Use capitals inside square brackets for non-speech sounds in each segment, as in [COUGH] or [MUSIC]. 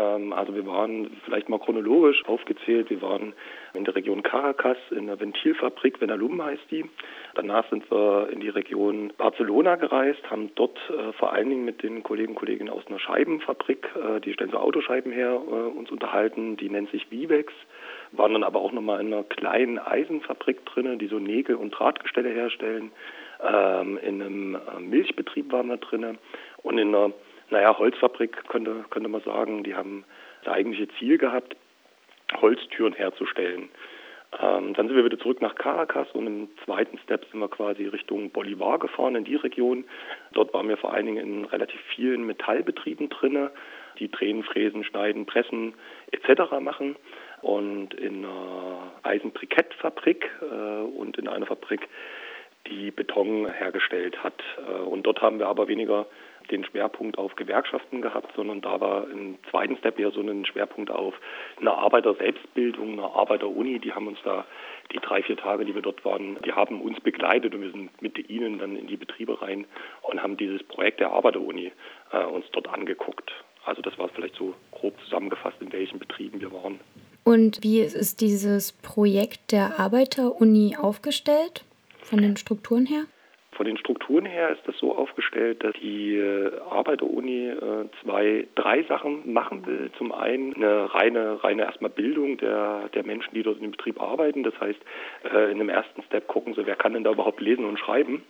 Ähm, also wir waren vielleicht mal chronologisch aufgezählt. Wir waren in der Region Caracas in der Ventilfabrik, Venalum heißt die. Danach sind wir in die Region Barcelona gereist, haben dort äh, vor allen Dingen mit den Kollegen und Kolleginnen aus einer Scheibenfabrik, äh, die stellen so Autoscheiben her, äh, uns unterhalten. Die nennt sich Vivex. Waren dann aber auch nochmal in einer kleinen Eisenfabrik drin, die so Nägel und Drahtgestelle herstellen. Ähm, in einem äh, Milchbetrieb waren wir drin und in einer naja, Holzfabrik könnte, könnte man sagen. Die haben das eigentliche Ziel gehabt, Holztüren herzustellen. Ähm, dann sind wir wieder zurück nach Caracas und im zweiten Step sind wir quasi Richtung Bolivar gefahren, in die Region. Dort waren wir vor allen Dingen in relativ vielen Metallbetrieben drinne, die drehen, fräsen, schneiden, pressen etc. machen. Und in einer Eisenbrikettfabrik äh, und in einer Fabrik, die Beton hergestellt hat. Äh, und dort haben wir aber weniger den Schwerpunkt auf Gewerkschaften gehabt, sondern da war im zweiten Step eher so ein Schwerpunkt auf eine Arbeiter-Selbstbildung, eine Arbeiter-Uni. Die haben uns da die drei, vier Tage, die wir dort waren, die haben uns begleitet und wir sind mit ihnen dann in die Betriebe rein und haben dieses Projekt der Arbeiter-Uni äh, uns dort angeguckt. Also das war vielleicht so grob zusammengefasst, in welchen Betrieben wir waren. Und wie ist dieses Projekt der Arbeiter-Uni aufgestellt, von den Strukturen her? Von den Strukturen her ist das so aufgestellt, dass die äh, Arbeiter-Uni äh, zwei, drei Sachen machen will. Zum einen eine reine, reine erstmal Bildung der, der Menschen, die dort in dem Betrieb arbeiten. Das heißt, äh, in dem ersten Step gucken sie, wer kann denn da überhaupt lesen und schreiben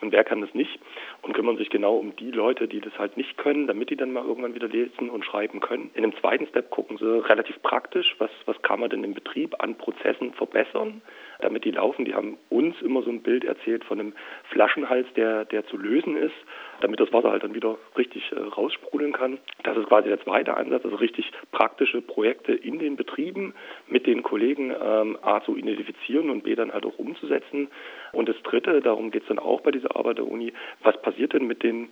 und wer kann das nicht und kümmern sich genau um die Leute, die das halt nicht können, damit die dann mal irgendwann wieder lesen und schreiben können. In dem zweiten Step gucken sie relativ praktisch, was, was kann man denn im Betrieb an Prozessen verbessern damit die laufen. Die haben uns immer so ein Bild erzählt von einem Flaschenhals, der, der zu lösen ist, damit das Wasser halt dann wieder richtig äh, raussprudeln kann. Das ist quasi der zweite Ansatz, also richtig praktische Projekte in den Betrieben mit den Kollegen ähm, A zu identifizieren und B dann halt auch umzusetzen. Und das dritte, darum geht es dann auch bei dieser Arbeit der Uni, was passiert denn mit den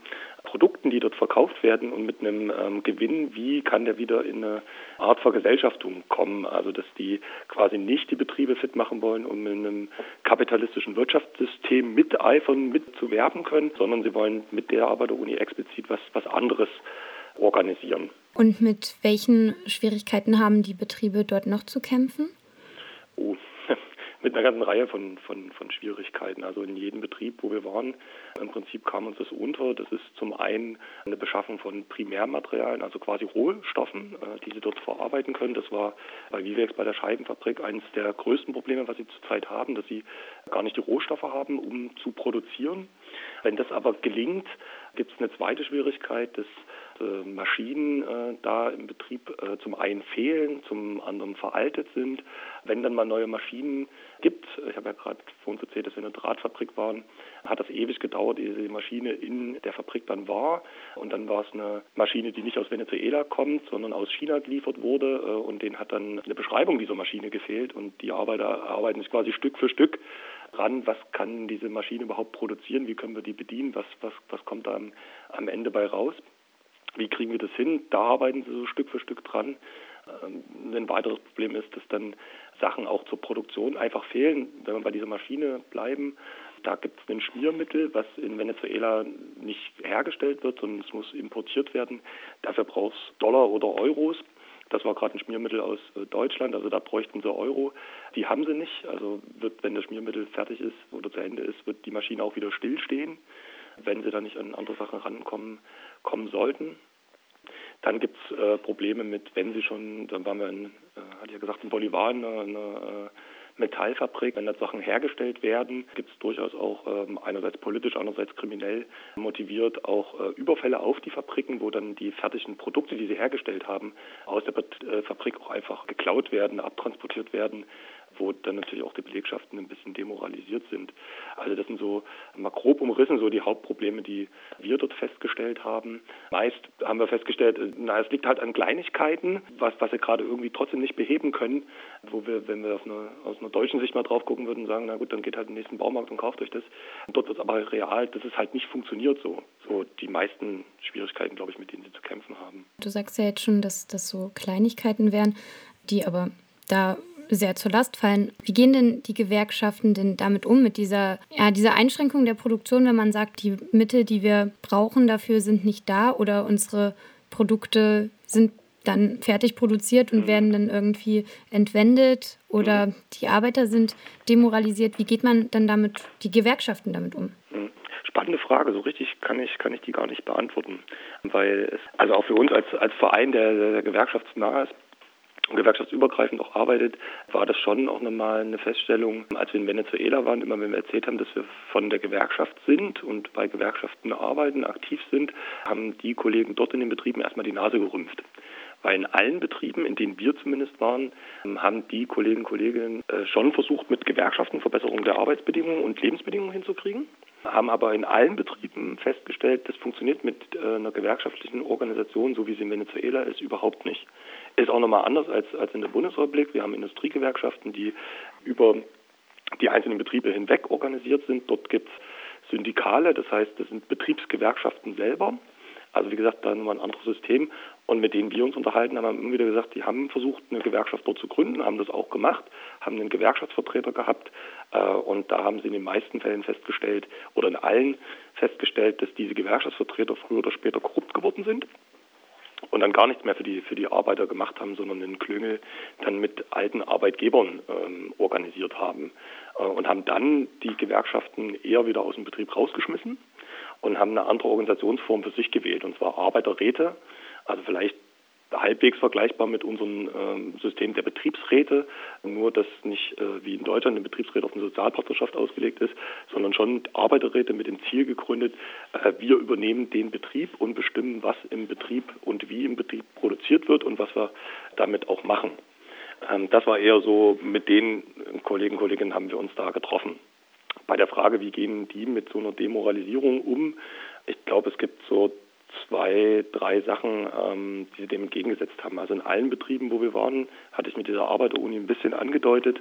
Produkten, die dort verkauft werden und mit einem ähm, Gewinn, wie kann der wieder in eine Art Vergesellschaftung kommen? Also dass die quasi nicht die Betriebe fit machen wollen, um in einem kapitalistischen Wirtschaftssystem miteifern, mitzuwerben können, sondern sie wollen mit der Arbeit der Uni explizit was, was anderes organisieren. Und mit welchen Schwierigkeiten haben die Betriebe dort noch zu kämpfen? Oh, mit einer ganzen Reihe von, von, von Schwierigkeiten. Also in jedem Betrieb, wo wir waren, im Prinzip kam uns das unter. Das ist zum einen eine Beschaffung von Primärmaterialien, also quasi Rohstoffen, äh, die sie dort verarbeiten können. Das war bei Vivex bei der Scheibenfabrik eines der größten Probleme, was sie zurzeit haben, dass sie gar nicht die Rohstoffe haben, um zu produzieren. Wenn das aber gelingt, gibt es eine zweite Schwierigkeit, dass Maschinen äh, da im Betrieb äh, zum einen fehlen, zum anderen veraltet sind. Wenn dann mal neue Maschinen gibt, ich habe ja gerade vorhin erzählt, dass wir in einer Drahtfabrik waren, hat das ewig gedauert, ehe die Maschine in der Fabrik dann war. Und dann war es eine Maschine, die nicht aus Venezuela kommt, sondern aus China geliefert wurde. Äh, und denen hat dann eine Beschreibung dieser Maschine gefehlt. Und die Arbeiter arbeiten sich quasi Stück für Stück ran, was kann diese Maschine überhaupt produzieren, wie können wir die bedienen, was, was, was kommt da am, am Ende bei raus. Wie kriegen wir das hin? Da arbeiten sie so Stück für Stück dran. Ähm, ein weiteres Problem ist, dass dann Sachen auch zur Produktion einfach fehlen. Wenn wir bei dieser Maschine bleiben, da gibt es ein Schmiermittel, was in Venezuela nicht hergestellt wird, sondern es muss importiert werden. Dafür braucht es Dollar oder Euros. Das war gerade ein Schmiermittel aus äh, Deutschland, also da bräuchten sie Euro. Die haben sie nicht. Also wird, wenn das Schmiermittel fertig ist oder zu Ende ist, wird die Maschine auch wieder stillstehen, wenn sie da nicht an andere Sachen rankommen kommen sollten. Dann gibt es äh, Probleme mit, wenn sie schon, dann waren wir in, äh, hatte ich ja gesagt, in Bolivar eine, eine äh, Metallfabrik, wenn da Sachen hergestellt werden, gibt es durchaus auch ähm, einerseits politisch, andererseits kriminell motiviert auch äh, Überfälle auf die Fabriken, wo dann die fertigen Produkte, die sie hergestellt haben, aus der äh, Fabrik auch einfach geklaut werden, abtransportiert werden wo dann natürlich auch die Belegschaften ein bisschen demoralisiert sind. Also das sind so mal grob umrissen so die Hauptprobleme, die wir dort festgestellt haben. Meist haben wir festgestellt, na, es liegt halt an Kleinigkeiten, was, was wir gerade irgendwie trotzdem nicht beheben können, wo wir, wenn wir eine, aus einer deutschen Sicht mal drauf gucken würden, sagen, na gut, dann geht halt in den nächsten Baumarkt und kauft euch das. Dort wird es aber real, dass es halt nicht funktioniert so. So die meisten Schwierigkeiten, glaube ich, mit denen sie zu kämpfen haben. Du sagst ja jetzt schon, dass das so Kleinigkeiten wären, die aber da sehr zur Last fallen. Wie gehen denn die Gewerkschaften denn damit um, mit dieser, ja, dieser Einschränkung der Produktion, wenn man sagt, die Mittel, die wir brauchen dafür, sind nicht da oder unsere Produkte sind dann fertig produziert und mhm. werden dann irgendwie entwendet oder mhm. die Arbeiter sind demoralisiert. Wie geht man dann damit, die Gewerkschaften damit um? Mhm. Spannende Frage, so richtig kann ich, kann ich die gar nicht beantworten. Weil es, also auch für uns als, als Verein, der, der gewerkschaftsnah ist, gewerkschaftsübergreifend auch arbeitet, war das schon auch nochmal eine Feststellung, als wir in Venezuela waren, immer wenn wir erzählt haben, dass wir von der Gewerkschaft sind und bei Gewerkschaften arbeiten, aktiv sind, haben die Kollegen dort in den Betrieben erstmal die Nase gerümpft. Weil in allen Betrieben, in denen wir zumindest waren, haben die Kolleginnen und Kollegen äh, schon versucht, mit Gewerkschaften Verbesserung der Arbeitsbedingungen und Lebensbedingungen hinzukriegen haben aber in allen Betrieben festgestellt, das funktioniert mit äh, einer gewerkschaftlichen Organisation, so wie sie in Venezuela ist, überhaupt nicht. Ist auch nochmal anders als, als in der Bundesrepublik. Wir haben Industriegewerkschaften, die über die einzelnen Betriebe hinweg organisiert sind. Dort gibt es Syndikale, das heißt, das sind Betriebsgewerkschaften selber. Also wie gesagt, da nochmal ein anderes System. Und mit denen wir uns unterhalten, haben wir immer wieder gesagt, die haben versucht, eine Gewerkschaft dort zu gründen, haben das auch gemacht, haben einen Gewerkschaftsvertreter gehabt. Äh, und da haben sie in den meisten Fällen festgestellt, oder in allen festgestellt, dass diese Gewerkschaftsvertreter früher oder später korrupt geworden sind und dann gar nichts mehr für die, für die Arbeiter gemacht haben, sondern den Klüngel dann mit alten Arbeitgebern ähm, organisiert haben. Äh, und haben dann die Gewerkschaften eher wieder aus dem Betrieb rausgeschmissen und haben eine andere Organisationsform für sich gewählt, und zwar Arbeiterräte, also vielleicht halbwegs vergleichbar mit unserem äh, System der Betriebsräte, nur dass nicht äh, wie in Deutschland eine Betriebsräte auf eine Sozialpartnerschaft ausgelegt ist, sondern schon Arbeiterräte mit dem Ziel gegründet, äh, wir übernehmen den Betrieb und bestimmen, was im Betrieb und wie im Betrieb produziert wird und was wir damit auch machen. Ähm, das war eher so, mit den Kollegen und Kolleginnen haben wir uns da getroffen. Bei der Frage, wie gehen die mit so einer Demoralisierung um, ich glaube, es gibt so zwei, drei Sachen, ähm, die sie dem entgegengesetzt haben. Also in allen Betrieben, wo wir waren, hatte ich mit dieser Arbeiteruni ein bisschen angedeutet,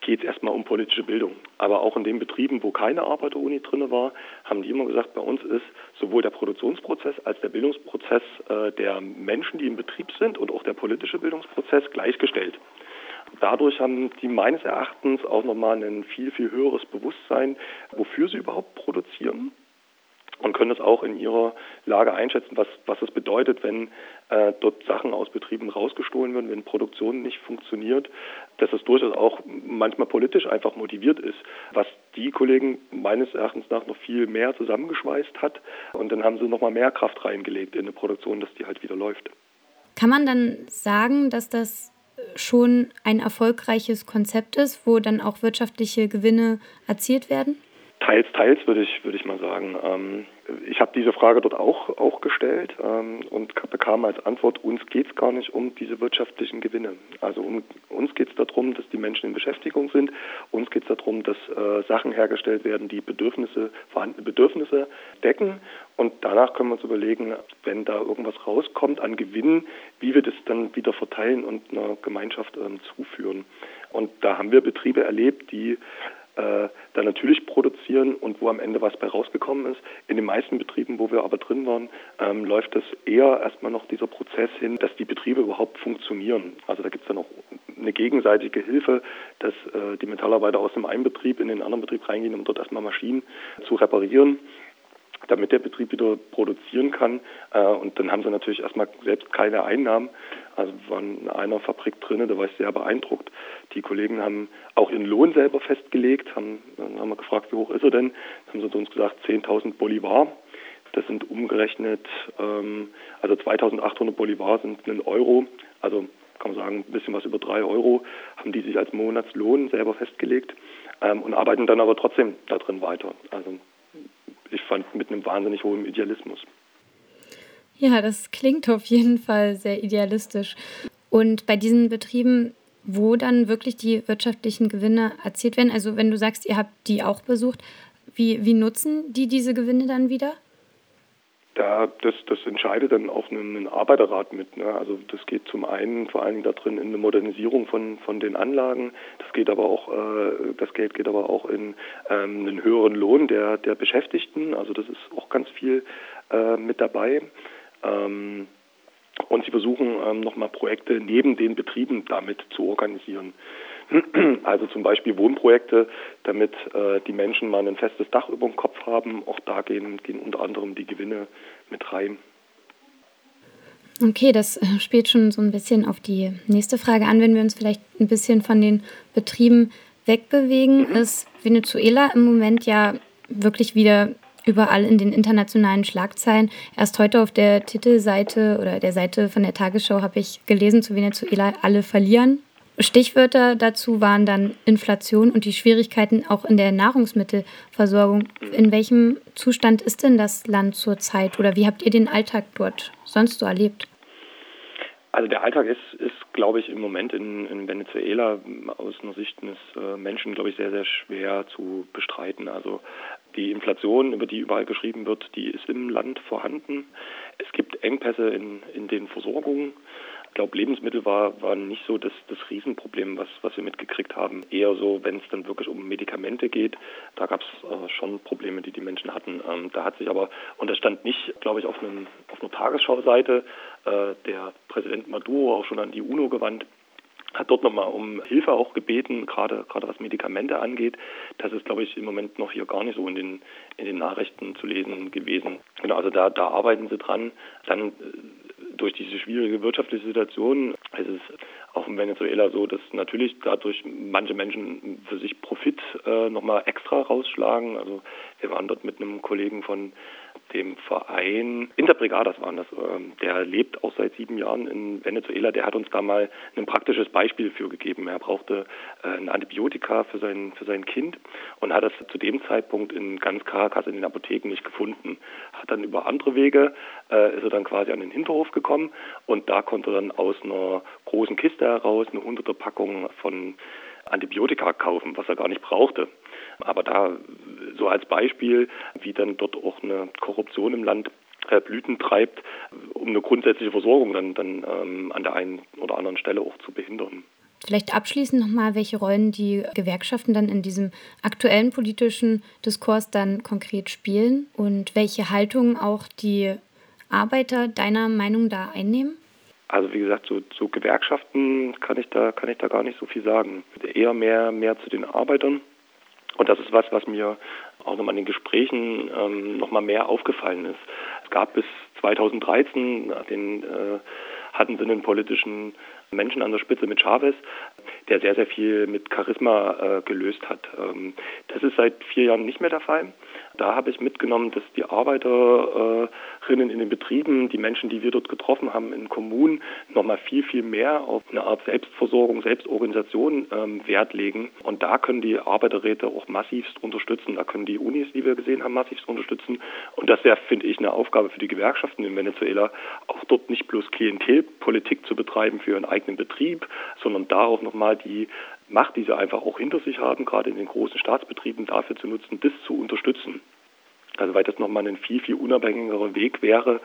geht es erstmal um politische Bildung. Aber auch in den Betrieben, wo keine Arbeiteruni drin war, haben die immer gesagt, bei uns ist sowohl der Produktionsprozess als der Bildungsprozess äh, der Menschen, die im Betrieb sind und auch der politische Bildungsprozess gleichgestellt. Dadurch haben die meines Erachtens auch nochmal ein viel, viel höheres Bewusstsein, wofür sie überhaupt produzieren und können das auch in ihrer Lage einschätzen, was, was es bedeutet, wenn äh, dort Sachen aus Betrieben rausgestohlen werden, wenn Produktion nicht funktioniert, dass es durchaus auch manchmal politisch einfach motiviert ist, was die Kollegen meines Erachtens nach noch viel mehr zusammengeschweißt hat und dann haben sie noch mal mehr Kraft reingelegt in eine Produktion, dass die halt wieder läuft. Kann man dann sagen, dass das schon ein erfolgreiches Konzept ist, wo dann auch wirtschaftliche Gewinne erzielt werden? Teils, teils würde ich, würde ich mal sagen. Ähm, ich habe diese Frage dort auch, auch gestellt ähm, und bekam als Antwort, uns geht es gar nicht um diese wirtschaftlichen Gewinne. Also um, uns geht es darum, dass die Menschen in Beschäftigung sind. Uns geht es darum, dass äh, Sachen hergestellt werden, die Bedürfnisse, vorhandene Bedürfnisse decken. Und danach können wir uns überlegen, wenn da irgendwas rauskommt an Gewinnen, wie wir das dann wieder verteilen und einer Gemeinschaft ähm, zuführen. Und da haben wir Betriebe erlebt, die äh, dann natürlich produzieren und wo am Ende was bei rausgekommen ist. In den meisten Betrieben, wo wir aber drin waren, ähm, läuft es eher erstmal noch dieser Prozess hin, dass die Betriebe überhaupt funktionieren. Also da gibt es dann auch eine gegenseitige Hilfe, dass äh, die Metallarbeiter aus dem einen Betrieb in den anderen Betrieb reingehen, um dort erstmal Maschinen zu reparieren damit der Betrieb wieder produzieren kann. Äh, und dann haben sie natürlich erstmal selbst keine Einnahmen. Also wir waren in einer Fabrik drin, da war ich sehr beeindruckt. Die Kollegen haben auch ihren Lohn selber festgelegt, haben, dann haben wir gefragt, wie hoch ist er denn? Dann haben sie zu uns gesagt, 10.000 Bolivar. Das sind umgerechnet, ähm, also 2.800 Bolivar sind ein Euro, also kann man sagen, ein bisschen was über drei Euro, haben die sich als Monatslohn selber festgelegt ähm, und arbeiten dann aber trotzdem da drin weiter. Also ich fand mit einem wahnsinnig hohen Idealismus. Ja, das klingt auf jeden Fall sehr idealistisch. Und bei diesen Betrieben, wo dann wirklich die wirtschaftlichen Gewinne erzielt werden, also wenn du sagst, ihr habt die auch besucht, wie, wie nutzen die diese Gewinne dann wieder? Da, das, das entscheidet dann auch ein, Arbeiterrat mit. Ne? Also das geht zum einen vor allen Dingen darin in eine Modernisierung von, von den Anlagen. Das geht aber auch, äh, das Geld geht aber auch in ähm, einen höheren Lohn der, der Beschäftigten. Also das ist auch ganz viel äh, mit dabei. Ähm, und sie versuchen ähm, nochmal Projekte neben den Betrieben damit zu organisieren. [CLEARS THROAT] Also zum Beispiel Wohnprojekte, damit äh, die Menschen mal ein festes Dach über dem Kopf haben. Auch da gehen, gehen unter anderem die Gewinne mit rein. Okay, das äh, spielt schon so ein bisschen auf die nächste Frage an. Wenn wir uns vielleicht ein bisschen von den Betrieben wegbewegen, mhm. ist Venezuela im Moment ja wirklich wieder überall in den internationalen Schlagzeilen. Erst heute auf der Titelseite oder der Seite von der Tagesschau habe ich gelesen zu Venezuela, alle verlieren. Stichwörter dazu waren dann Inflation und die Schwierigkeiten auch in der Nahrungsmittelversorgung. In welchem Zustand ist denn das Land zurzeit oder wie habt ihr den Alltag dort sonst so erlebt? Also der Alltag ist, ist glaube ich, im Moment in, in Venezuela aus einer Sicht des äh, Menschen, glaube ich, sehr, sehr schwer zu bestreiten. Also die Inflation, über die überall geschrieben wird, die ist im Land vorhanden. Es gibt Engpässe in, in den Versorgungen. Glaube, Lebensmittel war, war nicht so das, das Riesenproblem, was, was wir mitgekriegt haben. Eher so, wenn es dann wirklich um Medikamente geht, da gab es äh, schon Probleme, die die Menschen hatten. Ähm, da hat sich aber, und das stand nicht, glaube ich, auf, einem, auf einer Tagesschau-Seite, äh, der Präsident Maduro auch schon an die UNO gewandt hat dort nochmal um Hilfe auch gebeten, gerade gerade was Medikamente angeht. Das ist, glaube ich, im Moment noch hier gar nicht so in den in den Nachrichten zu lesen gewesen. Genau, also da da arbeiten sie dran. Dann äh, durch diese schwierige wirtschaftliche Situation ist es auch in Venezuela so, dass natürlich dadurch manche Menschen für sich Profit äh, nochmal extra rausschlagen. Also wir waren dort mit einem Kollegen von dem Verein Interbrigadas waren das. Ähm, der lebt auch seit sieben Jahren in Venezuela. Der hat uns da mal ein praktisches Beispiel für gegeben. Er brauchte äh, ein Antibiotika für sein, für sein Kind und hat das zu dem Zeitpunkt in ganz Caracas in den Apotheken nicht gefunden. Hat dann über andere Wege, äh, ist er dann quasi an den Hinterhof gekommen und da konnte er dann aus einer großen Kiste heraus eine hunderte Packung von Antibiotika kaufen, was er gar nicht brauchte. Aber da so als Beispiel, wie dann dort auch eine Korruption im Land äh, Blüten treibt, um eine grundsätzliche Versorgung dann, dann ähm, an der einen oder anderen Stelle auch zu behindern. Vielleicht abschließend nochmal, welche Rollen die Gewerkschaften dann in diesem aktuellen politischen Diskurs dann konkret spielen und welche Haltung auch die Arbeiter deiner Meinung da einnehmen? Also wie gesagt, zu, zu Gewerkschaften kann ich da kann ich da gar nicht so viel sagen. Eher mehr mehr zu den Arbeitern. Und das ist was, was mir auch nochmal in den Gesprächen ähm, nochmal mehr aufgefallen ist. Es gab bis 2013 den äh, hatten sie einen politischen Menschen an der Spitze mit Chavez, der sehr, sehr viel mit Charisma äh, gelöst hat. Ähm, das ist seit vier Jahren nicht mehr der Fall. Da habe ich mitgenommen, dass die Arbeiterinnen in den Betrieben, die Menschen, die wir dort getroffen haben in Kommunen, nochmal viel, viel mehr auf eine Art Selbstversorgung, Selbstorganisation ähm, Wert legen. Und da können die Arbeiterräte auch massivst unterstützen. Da können die Unis, die wir gesehen haben, massivst unterstützen. Und das wäre, finde ich, eine Aufgabe für die Gewerkschaften in Venezuela, auch dort nicht bloß Klientelpolitik zu betreiben für ihren eigenen Betrieb, sondern da auch nochmal die Macht, die sie einfach auch hinter sich haben, gerade in den großen Staatsbetrieben, dafür zu nutzen, das zu unterstützen. Also weil das nochmal ein viel, viel unabhängigerer Weg wäre,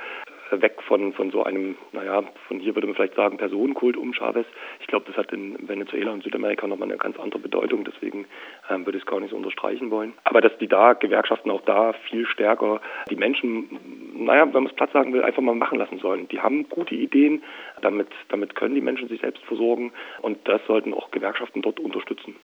weg von, von so einem, naja, von hier würde man vielleicht sagen, Personenkult um Chavez. Ich glaube, das hat in Venezuela und Südamerika nochmal eine ganz andere Bedeutung, deswegen ähm, würde ich es gar nicht so unterstreichen wollen. Aber dass die da, Gewerkschaften auch da viel stärker die Menschen, naja, wenn man es platt sagen will, einfach mal machen lassen sollen. Die haben gute Ideen, damit, damit können die Menschen sich selbst versorgen und das sollten auch Gewerkschaften dort unterstützen.